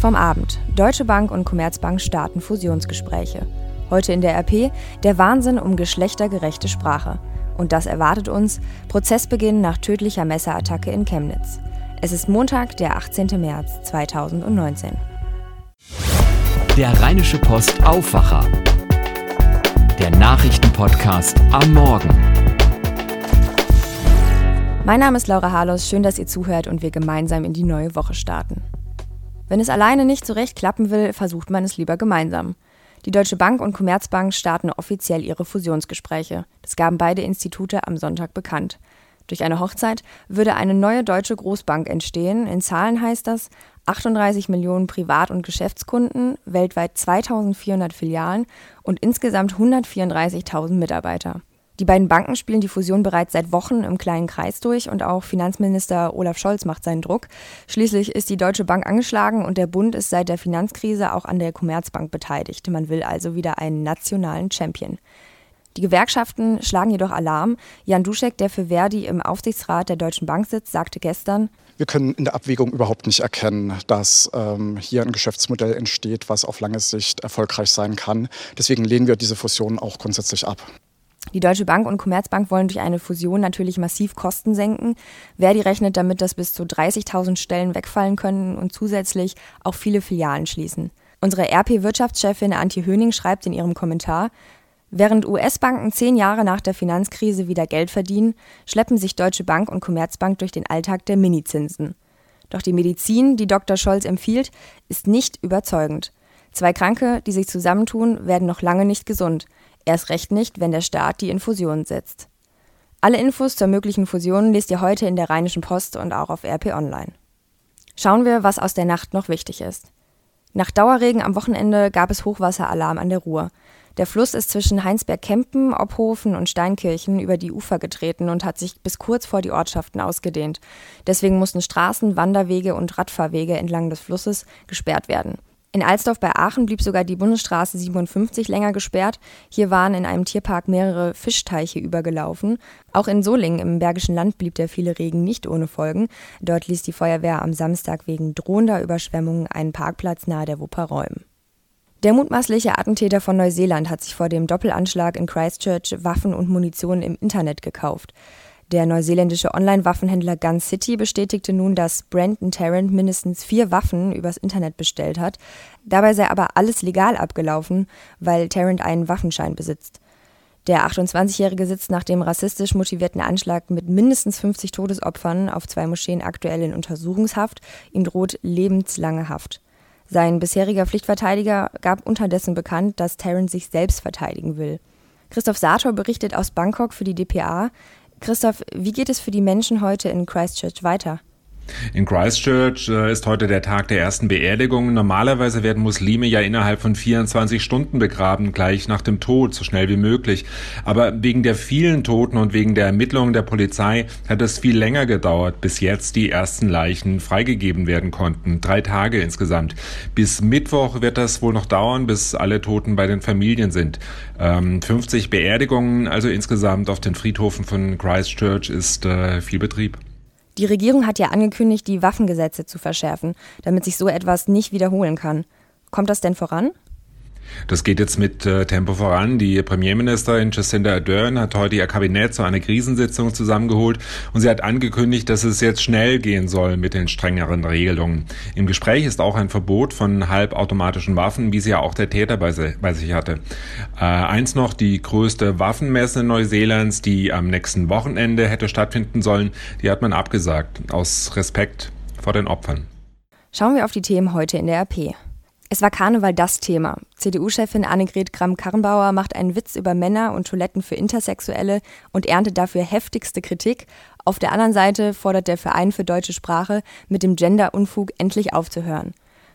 Vom Abend. Deutsche Bank und Commerzbank starten Fusionsgespräche. Heute in der RP der Wahnsinn um geschlechtergerechte Sprache. Und das erwartet uns Prozessbeginn nach tödlicher Messerattacke in Chemnitz. Es ist Montag, der 18. März 2019. Der Rheinische Post Aufwacher. Der Nachrichtenpodcast am Morgen. Mein Name ist Laura Harlos, schön, dass ihr zuhört und wir gemeinsam in die neue Woche starten. Wenn es alleine nicht so recht klappen will, versucht man es lieber gemeinsam. Die Deutsche Bank und Commerzbank starten offiziell ihre Fusionsgespräche. Das gaben beide Institute am Sonntag bekannt. Durch eine Hochzeit würde eine neue deutsche Großbank entstehen. In Zahlen heißt das 38 Millionen Privat- und Geschäftskunden, weltweit 2400 Filialen und insgesamt 134.000 Mitarbeiter. Die beiden Banken spielen die Fusion bereits seit Wochen im kleinen Kreis durch und auch Finanzminister Olaf Scholz macht seinen Druck. Schließlich ist die Deutsche Bank angeschlagen und der Bund ist seit der Finanzkrise auch an der Commerzbank beteiligt. Man will also wieder einen nationalen Champion. Die Gewerkschaften schlagen jedoch Alarm. Jan Duschek, der für Verdi im Aufsichtsrat der Deutschen Bank sitzt, sagte gestern, wir können in der Abwägung überhaupt nicht erkennen, dass ähm, hier ein Geschäftsmodell entsteht, was auf lange Sicht erfolgreich sein kann. Deswegen lehnen wir diese Fusion auch grundsätzlich ab. Die Deutsche Bank und Commerzbank wollen durch eine Fusion natürlich massiv Kosten senken. Verdi rechnet damit, dass bis zu 30.000 Stellen wegfallen können und zusätzlich auch viele Filialen schließen. Unsere RP-Wirtschaftschefin Antje Höning schreibt in ihrem Kommentar, Während US-Banken zehn Jahre nach der Finanzkrise wieder Geld verdienen, schleppen sich Deutsche Bank und Commerzbank durch den Alltag der Minizinsen. Doch die Medizin, die Dr. Scholz empfiehlt, ist nicht überzeugend. Zwei Kranke, die sich zusammentun, werden noch lange nicht gesund. Erst recht nicht, wenn der Staat die Infusion setzt. Alle Infos zur möglichen Fusion lest ihr heute in der Rheinischen Post und auch auf RP Online. Schauen wir, was aus der Nacht noch wichtig ist. Nach Dauerregen am Wochenende gab es Hochwasseralarm an der Ruhr. Der Fluss ist zwischen Heinsberg-Kempen, Obhofen und Steinkirchen über die Ufer getreten und hat sich bis kurz vor die Ortschaften ausgedehnt. Deswegen mussten Straßen, Wanderwege und Radfahrwege entlang des Flusses gesperrt werden. In Alsdorf bei Aachen blieb sogar die Bundesstraße 57 länger gesperrt. Hier waren in einem Tierpark mehrere Fischteiche übergelaufen. Auch in Solingen im Bergischen Land blieb der viele Regen nicht ohne Folgen. Dort ließ die Feuerwehr am Samstag wegen drohender Überschwemmungen einen Parkplatz nahe der Wupper räumen. Der mutmaßliche Attentäter von Neuseeland hat sich vor dem Doppelanschlag in Christchurch Waffen und Munition im Internet gekauft. Der neuseeländische Online-Waffenhändler Gun City bestätigte nun, dass Brandon Tarrant mindestens vier Waffen übers Internet bestellt hat. Dabei sei aber alles legal abgelaufen, weil Tarrant einen Waffenschein besitzt. Der 28-Jährige sitzt nach dem rassistisch motivierten Anschlag mit mindestens 50 Todesopfern auf zwei Moscheen aktuell in Untersuchungshaft. Ihm droht lebenslange Haft. Sein bisheriger Pflichtverteidiger gab unterdessen bekannt, dass Tarrant sich selbst verteidigen will. Christoph Sator berichtet aus Bangkok für die dpa. Christoph, wie geht es für die Menschen heute in Christchurch weiter? In Christchurch äh, ist heute der Tag der ersten Beerdigung. Normalerweise werden Muslime ja innerhalb von 24 Stunden begraben, gleich nach dem Tod, so schnell wie möglich. Aber wegen der vielen Toten und wegen der Ermittlungen der Polizei hat es viel länger gedauert, bis jetzt die ersten Leichen freigegeben werden konnten. Drei Tage insgesamt. Bis Mittwoch wird das wohl noch dauern, bis alle Toten bei den Familien sind. Ähm, 50 Beerdigungen, also insgesamt auf den Friedhofen von Christchurch, ist äh, viel Betrieb. Die Regierung hat ja angekündigt, die Waffengesetze zu verschärfen, damit sich so etwas nicht wiederholen kann. Kommt das denn voran? Das geht jetzt mit äh, Tempo voran. Die Premierministerin Jacinda Ardern hat heute ihr Kabinett zu einer Krisensitzung zusammengeholt und sie hat angekündigt, dass es jetzt schnell gehen soll mit den strengeren Regelungen. Im Gespräch ist auch ein Verbot von halbautomatischen Waffen, wie sie ja auch der Täter bei, bei sich hatte. Äh, eins noch, die größte Waffenmesse Neuseelands, die am nächsten Wochenende hätte stattfinden sollen, die hat man abgesagt, aus Respekt vor den Opfern. Schauen wir auf die Themen heute in der RP. Es war Karneval das Thema. CDU-Chefin Annegret Kramp-Karrenbauer macht einen Witz über Männer und Toiletten für Intersexuelle und erntet dafür heftigste Kritik. Auf der anderen Seite fordert der Verein für deutsche Sprache, mit dem Gender-Unfug endlich aufzuhören.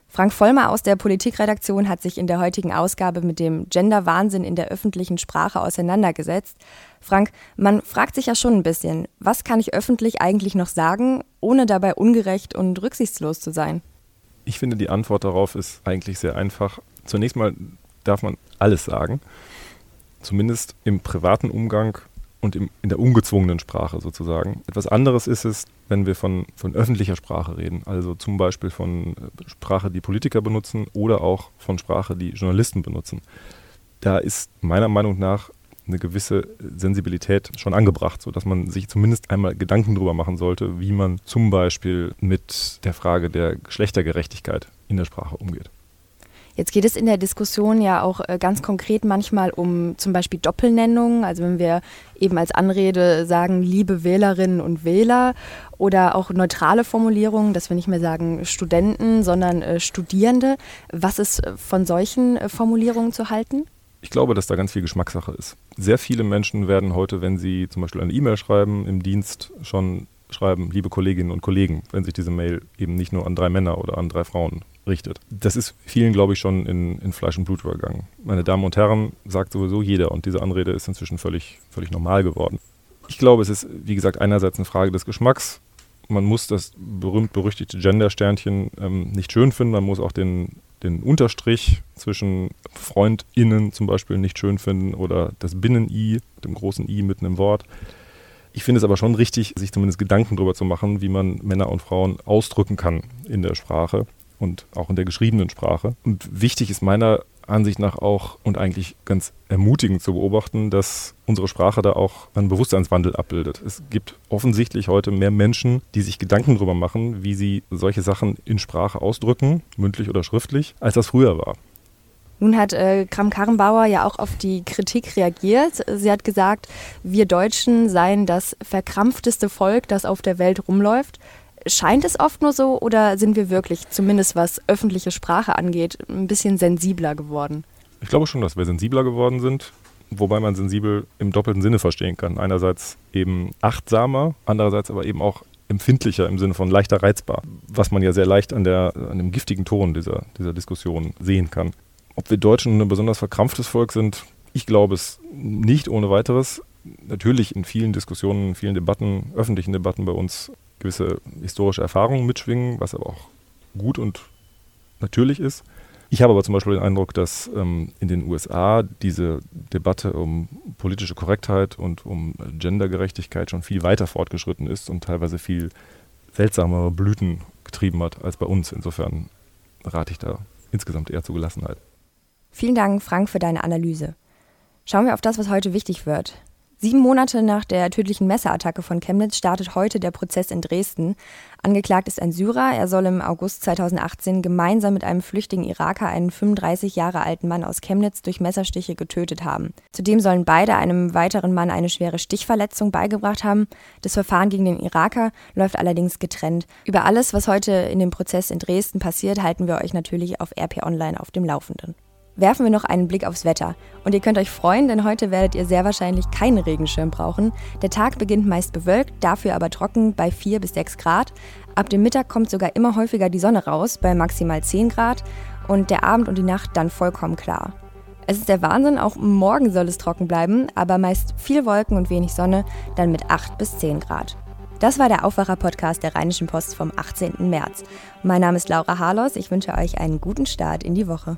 Frank Vollmer aus der Politikredaktion hat sich in der heutigen Ausgabe mit dem Gender-Wahnsinn in der öffentlichen Sprache auseinandergesetzt. Frank, man fragt sich ja schon ein bisschen, was kann ich öffentlich eigentlich noch sagen, ohne dabei ungerecht und rücksichtslos zu sein? Ich finde, die Antwort darauf ist eigentlich sehr einfach. Zunächst mal darf man alles sagen. Zumindest im privaten Umgang und im, in der ungezwungenen Sprache sozusagen. Etwas anderes ist es, wenn wir von, von öffentlicher Sprache reden, also zum Beispiel von äh, Sprache, die Politiker benutzen oder auch von Sprache, die Journalisten benutzen. Da ist meiner Meinung nach eine gewisse Sensibilität schon angebracht, sodass man sich zumindest einmal Gedanken darüber machen sollte, wie man zum Beispiel mit der Frage der Geschlechtergerechtigkeit in der Sprache umgeht. Jetzt geht es in der Diskussion ja auch äh, ganz konkret manchmal um zum Beispiel Doppelnennungen. Also wenn wir eben als Anrede sagen, liebe Wählerinnen und Wähler oder auch neutrale Formulierungen, dass wir nicht mehr sagen Studenten, sondern äh, Studierende. Was ist äh, von solchen Formulierungen zu halten? Ich glaube, dass da ganz viel Geschmackssache ist. Sehr viele Menschen werden heute, wenn sie zum Beispiel eine E-Mail schreiben, im Dienst schon schreiben, liebe Kolleginnen und Kollegen, wenn sich diese Mail eben nicht nur an drei Männer oder an drei Frauen richtet. Das ist vielen, glaube ich, schon in, in Fleisch und Blut übergegangen. Meine Damen und Herren, sagt sowieso jeder und diese Anrede ist inzwischen völlig, völlig normal geworden. Ich glaube, es ist, wie gesagt, einerseits eine Frage des Geschmacks. Man muss das berühmt-berüchtigte Gender-Sternchen ähm, nicht schön finden, man muss auch den den Unterstrich zwischen FreundInnen zum Beispiel nicht schön finden oder das Binnen-I, dem großen I mitten im Wort. Ich finde es aber schon richtig, sich zumindest Gedanken darüber zu machen, wie man Männer und Frauen ausdrücken kann in der Sprache und auch in der geschriebenen Sprache. Und wichtig ist meiner Ansicht nach auch und eigentlich ganz ermutigend zu beobachten, dass unsere Sprache da auch einen Bewusstseinswandel abbildet. Es gibt offensichtlich heute mehr Menschen, die sich Gedanken darüber machen, wie sie solche Sachen in Sprache ausdrücken, mündlich oder schriftlich, als das früher war. Nun hat äh, Kram-Karrenbauer ja auch auf die Kritik reagiert. Sie hat gesagt, wir Deutschen seien das verkrampfteste Volk, das auf der Welt rumläuft. Scheint es oft nur so oder sind wir wirklich, zumindest was öffentliche Sprache angeht, ein bisschen sensibler geworden? Ich glaube schon, dass wir sensibler geworden sind, wobei man sensibel im doppelten Sinne verstehen kann. Einerseits eben achtsamer, andererseits aber eben auch empfindlicher im Sinne von leichter reizbar, was man ja sehr leicht an, der, an dem giftigen Ton dieser, dieser Diskussion sehen kann. Ob wir Deutschen ein besonders verkrampftes Volk sind, ich glaube es nicht ohne weiteres. Natürlich in vielen Diskussionen, in vielen Debatten, öffentlichen Debatten bei uns gewisse historische Erfahrungen mitschwingen, was aber auch gut und natürlich ist. Ich habe aber zum Beispiel den Eindruck, dass ähm, in den USA diese Debatte um politische Korrektheit und um Gendergerechtigkeit schon viel weiter fortgeschritten ist und teilweise viel seltsamere Blüten getrieben hat als bei uns. Insofern rate ich da insgesamt eher zu Gelassenheit. Vielen Dank, Frank, für deine Analyse. Schauen wir auf das, was heute wichtig wird. Sieben Monate nach der tödlichen Messerattacke von Chemnitz startet heute der Prozess in Dresden. Angeklagt ist ein Syrer. Er soll im August 2018 gemeinsam mit einem flüchtigen Iraker einen 35 Jahre alten Mann aus Chemnitz durch Messerstiche getötet haben. Zudem sollen beide einem weiteren Mann eine schwere Stichverletzung beigebracht haben. Das Verfahren gegen den Iraker läuft allerdings getrennt. Über alles, was heute in dem Prozess in Dresden passiert, halten wir euch natürlich auf RP Online auf dem Laufenden werfen wir noch einen Blick aufs Wetter. Und ihr könnt euch freuen, denn heute werdet ihr sehr wahrscheinlich keinen Regenschirm brauchen. Der Tag beginnt meist bewölkt, dafür aber trocken bei 4 bis 6 Grad. Ab dem Mittag kommt sogar immer häufiger die Sonne raus, bei maximal 10 Grad. Und der Abend und die Nacht dann vollkommen klar. Es ist der Wahnsinn, auch morgen soll es trocken bleiben, aber meist viel Wolken und wenig Sonne, dann mit 8 bis 10 Grad. Das war der Aufwacher-Podcast der Rheinischen Post vom 18. März. Mein Name ist Laura Harlos. Ich wünsche euch einen guten Start in die Woche.